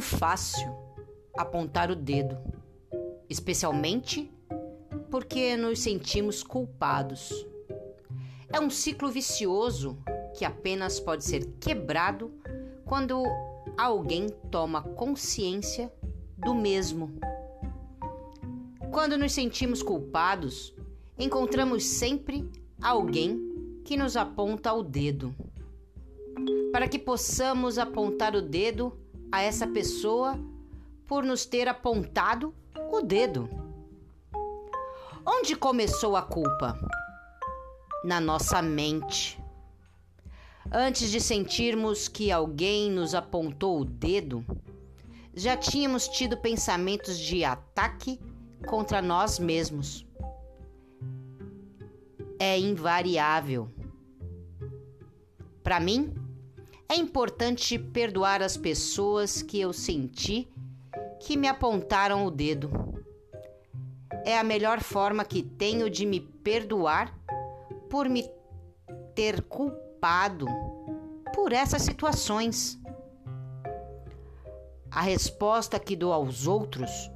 fácil apontar o dedo, especialmente porque nos sentimos culpados. É um ciclo vicioso que apenas pode ser quebrado quando alguém toma consciência do mesmo. Quando nos sentimos culpados, encontramos sempre alguém que nos aponta o dedo. Para que possamos apontar o dedo a essa pessoa por nos ter apontado o dedo. Onde começou a culpa? Na nossa mente. Antes de sentirmos que alguém nos apontou o dedo, já tínhamos tido pensamentos de ataque contra nós mesmos. É invariável. Para mim, é importante perdoar as pessoas que eu senti que me apontaram o dedo. É a melhor forma que tenho de me perdoar por me ter culpado por essas situações. A resposta que dou aos outros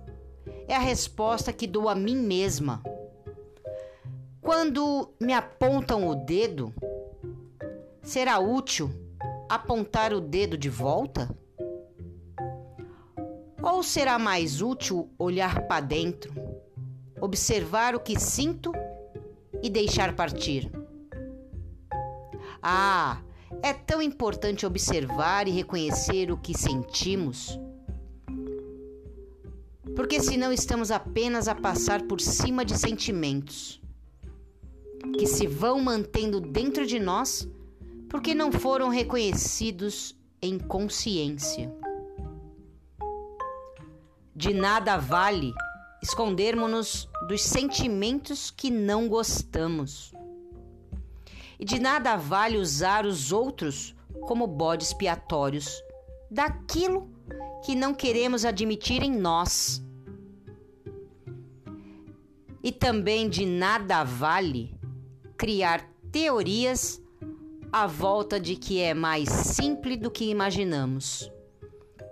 é a resposta que dou a mim mesma. Quando me apontam o dedo, será útil apontar o dedo de volta? Ou será mais útil olhar para dentro, observar o que sinto e deixar partir? Ah, é tão importante observar e reconhecer o que sentimos. Porque senão estamos apenas a passar por cima de sentimentos que se vão mantendo dentro de nós porque não foram reconhecidos em consciência. De nada vale escondermos-nos dos sentimentos que não gostamos e de nada vale usar os outros como bodes expiatórios daquilo que não queremos admitir em nós. E também de nada vale criar teorias à volta de que é mais simples do que imaginamos.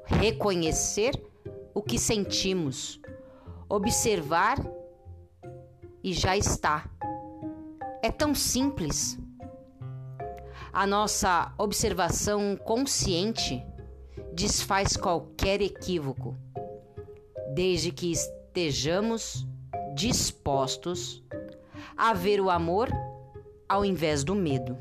Reconhecer o que sentimos, observar e já está. É tão simples. A nossa observação consciente desfaz qualquer equívoco, desde que estejamos dispostos a ver o amor ao invés do medo.